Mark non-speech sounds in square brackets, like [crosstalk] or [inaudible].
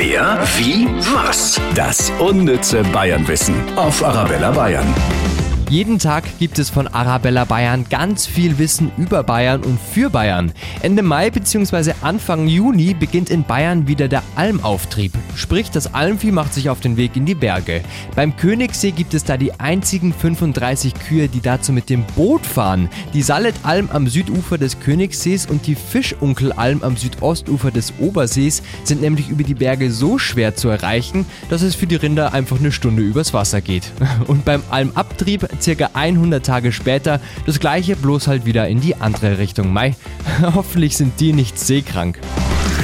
Wer, wie, was? Das unnütze Bayernwissen auf Arabella Bayern. Jeden Tag gibt es von Arabella Bayern ganz viel Wissen über Bayern und für Bayern. Ende Mai bzw. Anfang Juni beginnt in Bayern wieder der Almauftrieb. Sprich, das Almvieh macht sich auf den Weg in die Berge. Beim Königssee gibt es da die einzigen 35 Kühe, die dazu mit dem Boot fahren. Die Salet-Alm am Südufer des Königssees und die Fischunkel-Alm am Südostufer des Obersees sind nämlich über die Berge so schwer zu erreichen, dass es für die Rinder einfach eine Stunde übers Wasser geht. [laughs] Und beim Almabtrieb circa 100 Tage später das gleiche, bloß halt wieder in die andere Richtung. Mai, [laughs] hoffentlich sind die nicht seekrank.